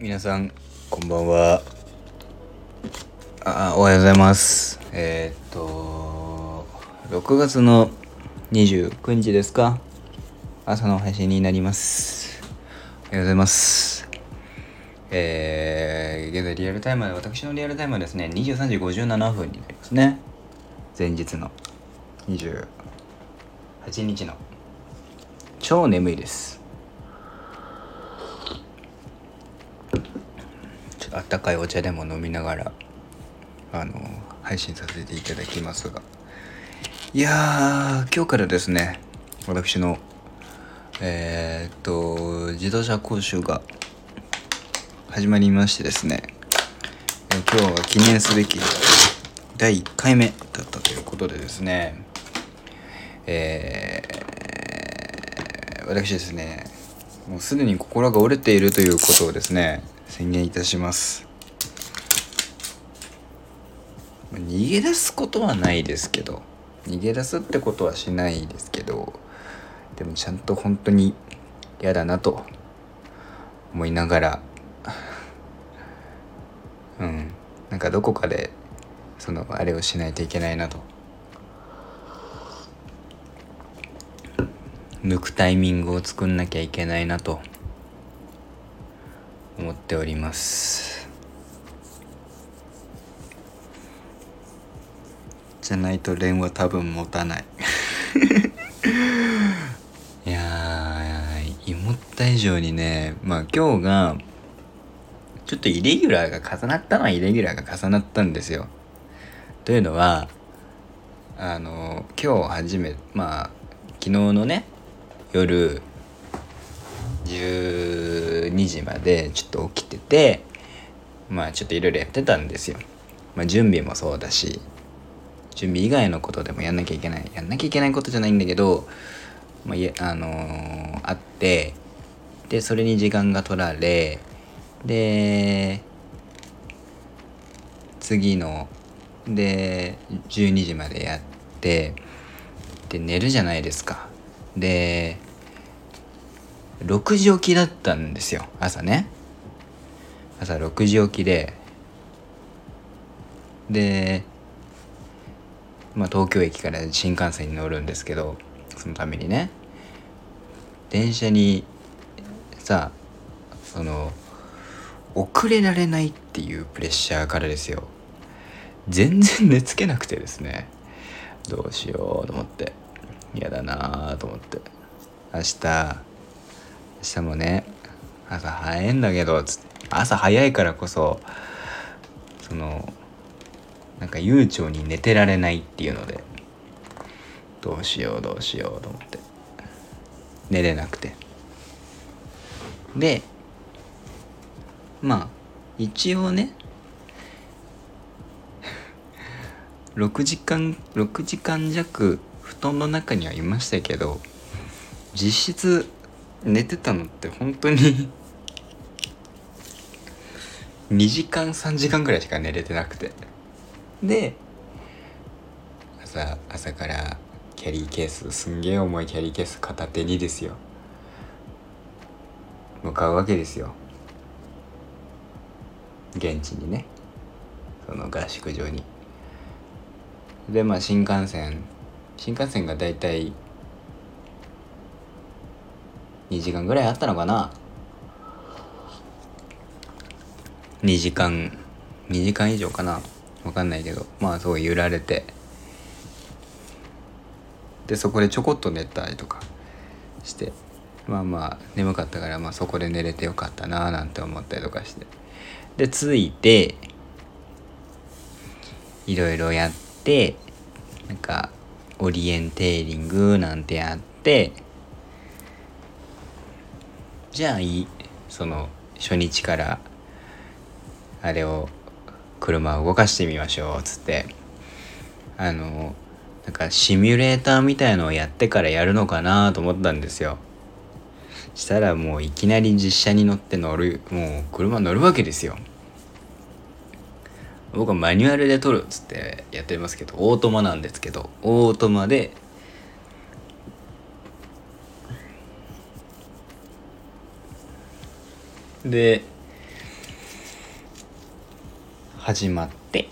皆さんこんばんは。あおはようございます。えー、っと6月の29日ですか？朝の配信になります。おはようございます。えー、現在リアルタイムで私のリアルタイムはですね23時57分になりますね。前日の28日の。超眠いですちょっとあったかいお茶でも飲みながらあの配信させていただきますが。いやー今日からですね私のえー、っと自動車講習が始まりましてですね、今日は記念すべき第1回目だったということでですねえー私ですねもうすでに心が折れているということをですね宣言いたします。逃げ出すことはないですけど逃げ出すってことはしないですけどでもちゃんと本当に嫌だなと思いながら うんなんかどこかでそのあれをしないといけないなと。抜くタイミングを作んなきゃいけないなと思っております。じゃないと連は多分持たない。いやー思った以上にねまあ今日がちょっとイレギュラーが重なったのはイレギュラーが重なったんですよ。というのはあの今日初めまあ昨日のね夜2時までちょっと起きててまあちょっといろいろやってたんですよ。まあ準備もそうだし準備以外のことでもやんなきゃいけないやんなきゃいけないことじゃないんだけど、まあいあのーあってでそれに時間が取られで次ので12時までやってで寝るじゃないですかで6時起きだったんですよ。朝ね。朝6時起きで。でまあ東京駅から新幹線に乗るんですけどそのためにね。電車にさその遅れられないっていうプレッシャーからですよ。全然寝つけなくてですね。どうしようと思って。嫌だなと思って。明日明日もね朝早いんだけど朝早いからこそそのなんか悠長に寝てられないっていうのでどうしようどうしようと思って寝れなくて。でまあ一応ね 6時間6時間弱布団の中にはいましたけど実質寝てたのって本当に 2時間3時間ぐらいしか寝れてなくて。で朝朝からキャリーケースすんげえ重いキャリーケース片手にですよ。向かうわけですよ。現地にね。その合宿場に。でまあ新幹線新幹線がだいたい2時間ぐらいあったのかな？2時間2時間以上かな？わかんないけどまあそう揺られて。でそこでちょこっと寝たりとかしてまあまあ眠かったからまあそこで寝れてよかったななんて思ったりとかして。で着いていろいろやってなんかオリエンテーリングなんてやってじゃあいいその初日からあれを車を動かしてみましょうっつって。あのなんかシミュレーターみたいのをやってからやるのかなと思ったんですよ。したらもういきなり実車に乗って乗るもう車乗るわけですよ。僕はマニュアルで撮るっつってやってますけどオートマなんですけどオートマでで始まって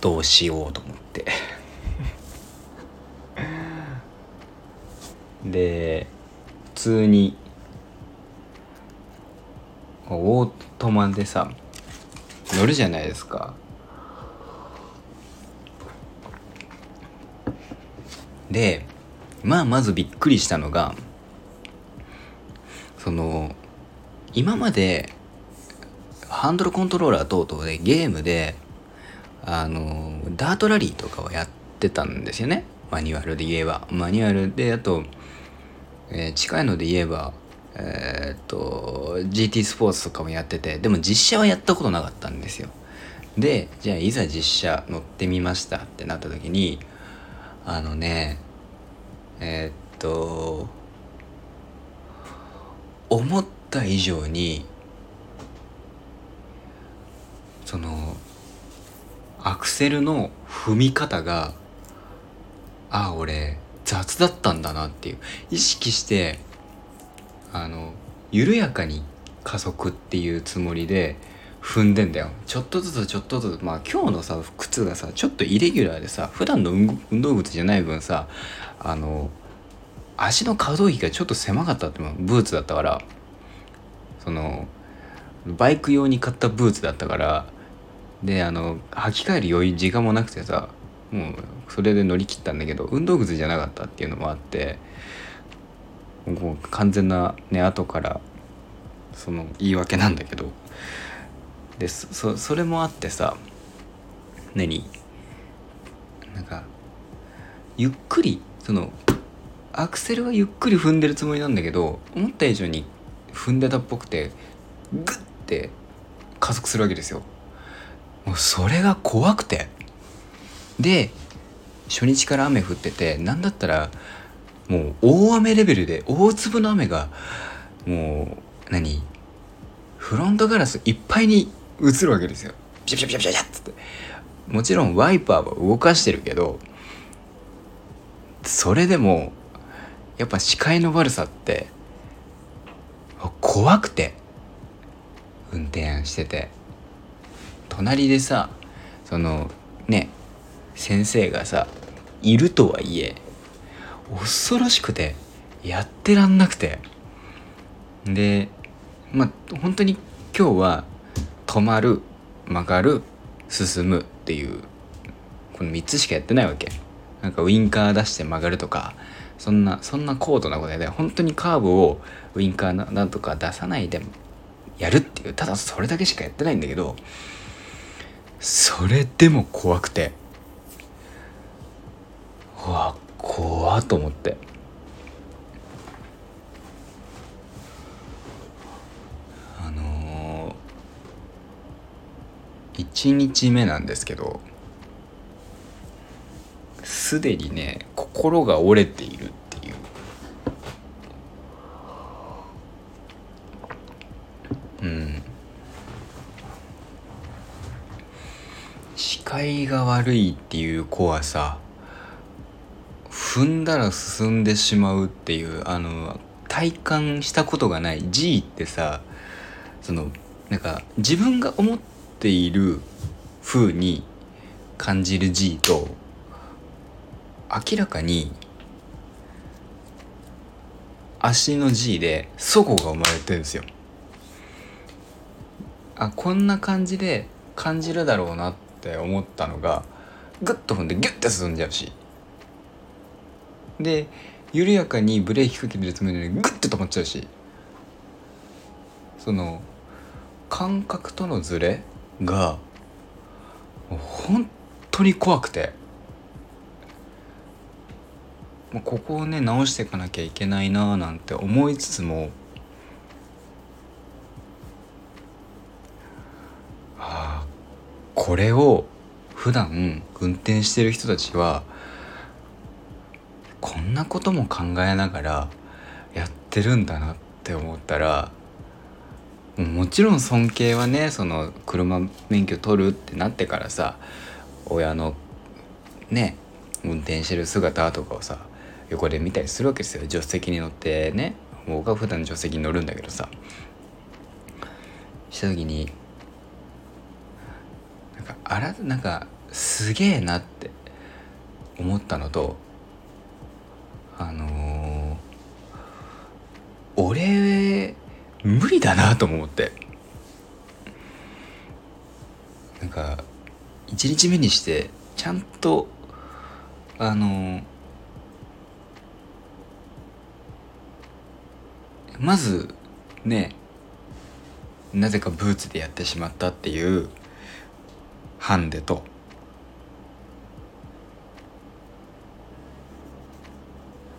どうしようと思って。で普通にオートマでさ乗るじゃないですか。でまあまずびっくりしたのがその今までハンドルコントローラー等々でゲームであのダートラリーとかはやってたんですよね。マニュアルで言えば。マニュアルであと、えー、近いので言えばえー、っと GT スポーツとかもやっててでも実写はやったことなかったんですよ。でじゃあいざ実写乗ってみましたってなった時にあのねえー、っと思ったた以上にそのアクセルの踏み方がああ俺雑だったんだなっていう。意識してあの緩やかに加速っていうつもりで踏んでんだよ。ちょっとずつちょっとずつ。まあ今日のさ靴がさちょっとイレギュラーでさ普段の運動靴じゃない分さあの足の可動域がちょっと狭かったってブーツだったからそのバイク用に買ったブーツだったからであの履き替える余裕時間もなくてさもうそれで乗り切ったんだけど運動靴じゃなかったっていうのもあってもう完全なね後からその言い訳なんだけどでそそれもあってさ何？なんかゆっくりそのアクセルはゆっくり踏んでるつもりなんだけど思った以上に踏んでたっぽくてグッて加速するわけですよ。もうそれが怖くて。で初日から雨降ってて何だったらもう大雨レベルで大粒の雨がもう何フロントガラスいっぱいに映るわけですよ。ピシャピシャピシャピシャっつって。もちろんワイパーは動かしてるけどそれでもやっぱ視界の悪さって怖くて運転してて。隣でさそのね先生がさいるとはいえ恐ろしくてやってらんなくて。でまあ本当に今日は止まる曲がる進むっていうこの3つしかやってないわけ。なんかウインカー出して曲がるとかそんなそんな高度なことやで本当にカーブをウインカーなんとか出さないでやるっていうただそれだけしかやってないんだけどそれでも怖くてうわ怖っと思って。あのー、1日目なんですけどすでにね心が折れているっていう。うん。視界が悪いっていう怖さ。踏んだら進んでしまうっていうあの体感したことがない。G ってさそのなんか自分が思っている風に感じる G と明らかに足の G で祖母が生まれてるんですよ。あこんな感じで感じるだろうなって思ったのがグッと踏んでギュッて進んじゃうし。で緩やかにブレーキかけてるつもりでグッて止まっちゃうし。その感覚とのズレが本当に怖くて。ここをね直していかなきゃいけないなーなんて思いつつもあこれを普段運転してる人たちはこんなことも考えながらやってるんだなって思ったらもちろん尊敬はねその車免許取るってなってからさ親のね運転してる姿とかをさ横で見たりするわけですよ。助手席に乗ってね。僕は普段助手席に乗るんだけどさ。した時になんかあらなんかすげえなって思ったのとあのー、俺無理だなと思って。なんか1日目にしてちゃんとあのー、まずねなぜかブーツでやってしまったっていうハンデと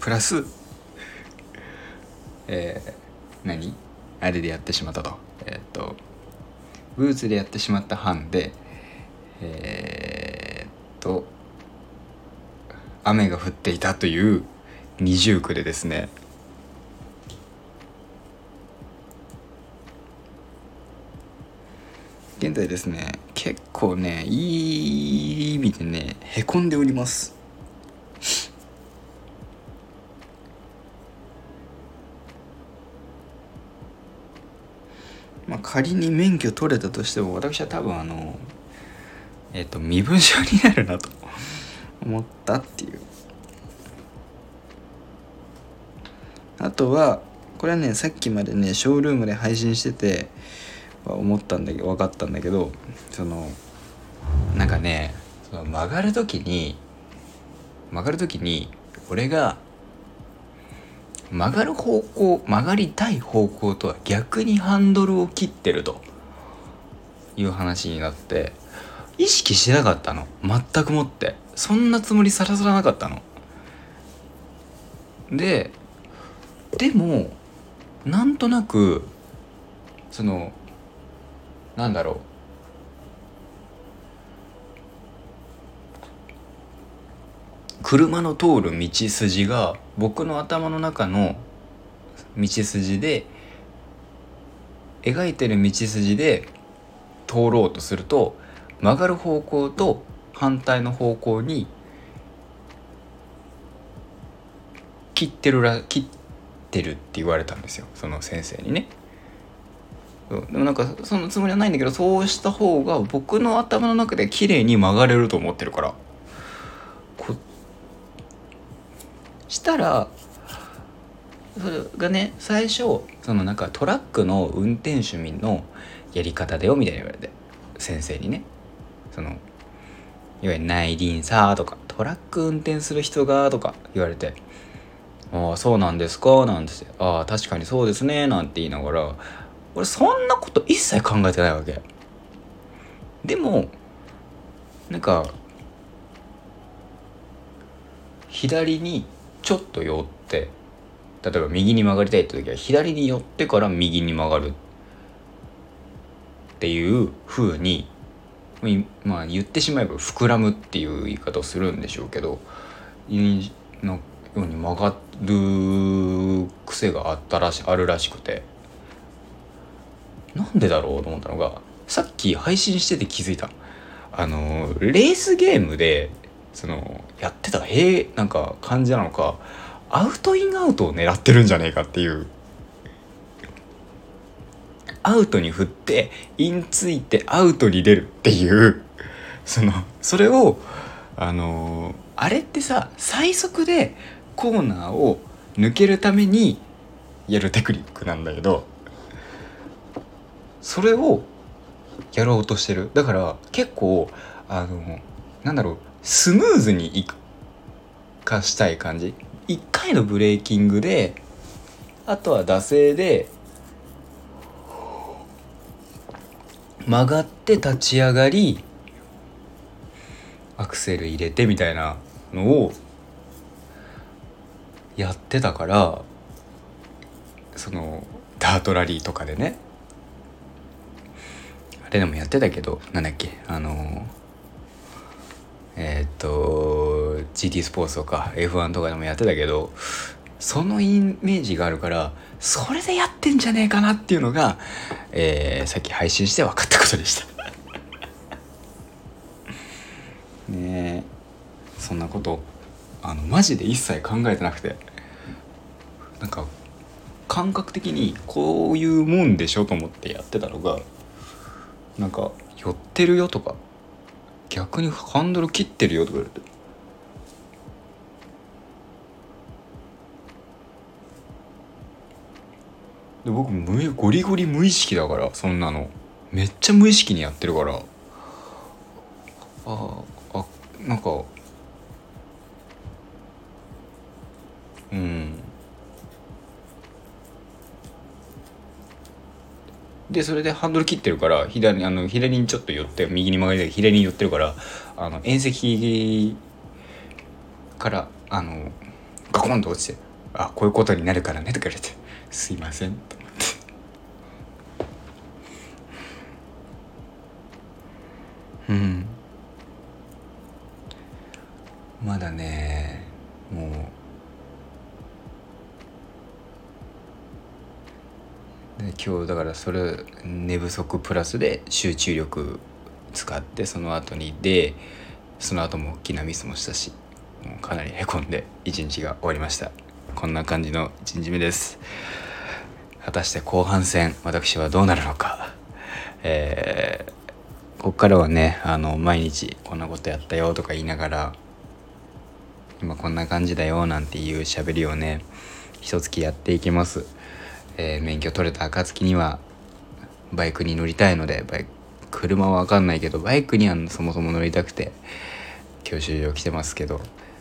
プラスえー、何？あれでやってしまったと。えー、っとブーツでやってしまったハンデえー、っと雨が降っていたという二重苦でですね。現在ですね。結構ねいい意味でねへこんでおります。まあ仮に免許取れたとしても私は多分あのえっ、ー、と身分証になるなと 思ったっていう。あとはこれはねさっきまでねショールームで配信してて思ったんだけど分かったんだけどそのなんかねその曲がる時に曲がる時に俺が曲がる方向曲がりたい方向とは逆にハンドルを切ってるという話になって意識しなかったの。全くもって。そんなつもりさらさらなかったの。ででもなんとなくそのなんだろう車の通る道筋が僕の頭の中の道筋で描いてる道筋で通ろうとすると曲がる方向と反対の方向に切ってるら切ってるって言われたんですよその先生にね。でもなんかそのつもりはないんだけどそうした方が僕の頭の中で綺麗に曲がれると思ってるから。こしたらそれがね最初そのなんかトラックの運転手のやり方だよみたいに言われて。先生にね。そのいわゆる内輪差とかトラック運転する人がとか言われて「ああそうなんですか」なんて「ああ確かにそうですね」なんて言いながら俺そんなこと一切考えてないわけ。でもなんか左にちょっと寄って例えば右に曲がりたいって時は左に寄ってから右に曲がるっていう風にまあ言ってしまえば膨らむっていう言い方をするんでしょうけどのように曲がる癖があったらしあるらしくて。なんでだろうと思ったのがさっき配信してて気づいたあのレースゲームでそのやってたへなんか感じなのかアウトインアウトを狙ってるんじゃねえかっていう。アウトに振ってインついてアウトに出るっていう。そのそれをあのあれってさ最速でコーナーを抜けるためにやるテクニックなんだけどそれをやろうとしてる。だから結構あのなんだろうスムーズにいかしたい感じ。1回のブレーキングであとは惰性で曲がって立ち上がりアクセル入れてみたいなのをやってたからそのダートラリーとかでね。あれでもやってたけどなんだっけあのえー、っと GT スポーツとか F1 とかでもやってたけどそのイメージがあるからそれでやってんじゃねえかなっていうのが、えー、さっき配信して分かったことでした。ねえそんなことあのマジで一切考えてなくて。なんか感覚的にこういうもんでしょと思ってやってたのがなんか寄ってるよとか。逆にハンドル切ってるよとか言われて。で僕無ゴリゴリ無意識だからそんなの。めっちゃ無意識にやってるから。ああなんかうん。でそれでハンドル切ってるから左あの左にちょっと寄って右に曲がりたい左に寄ってるからあの縁石からあのガコンと落ちて「あこういうことになるからね」とか言われて「すいません」と思ってうん。まだねもうで今日だからそれ寝不足プラスで集中力使ってその後にでその後も大きなミスもしたしもうかなりへこんで一日が終わりました。こんな感じの1日目です。果たして後半戦私はどうなるのか。えー、こっからはねあの毎日こんなことやったよとか言いながら今こんな感じだよなんていう喋りをね一月やっていきます。えー、免許取れた暁にはバイクに乗りたいのでバイ車は分かんないけどバイクにはそもそも乗りたくて教習所来てますけど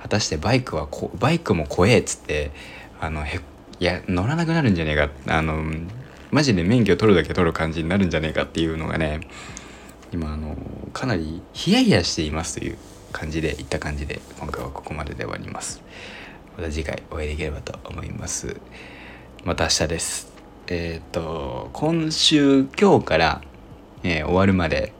果たしてバイクはこバイクも怖えっつってあのへいや乗らなくなるんじゃねえかあのマジで免許取るだけ取る感じになるんじゃねえかっていうのがね今あのかなりヒヤヒヤしていますという感じでいった感じで今回はここまでで終わりますまた次回お会いできればと思います。また明日です。えっ、ー、と、今週、今日から、えー、終わるまで、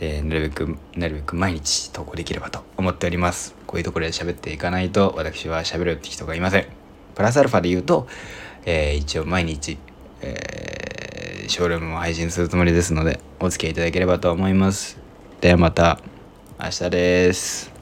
えー、なるべく、なるべく毎日投稿できればと思っております。こういうところで喋っていかないと、私は喋るって人がいません。プラスアルファで言うと、え、一応毎日、えー、ショールームも配信するつもりですので、お付き合いいただければと思います。ではまた、明日です。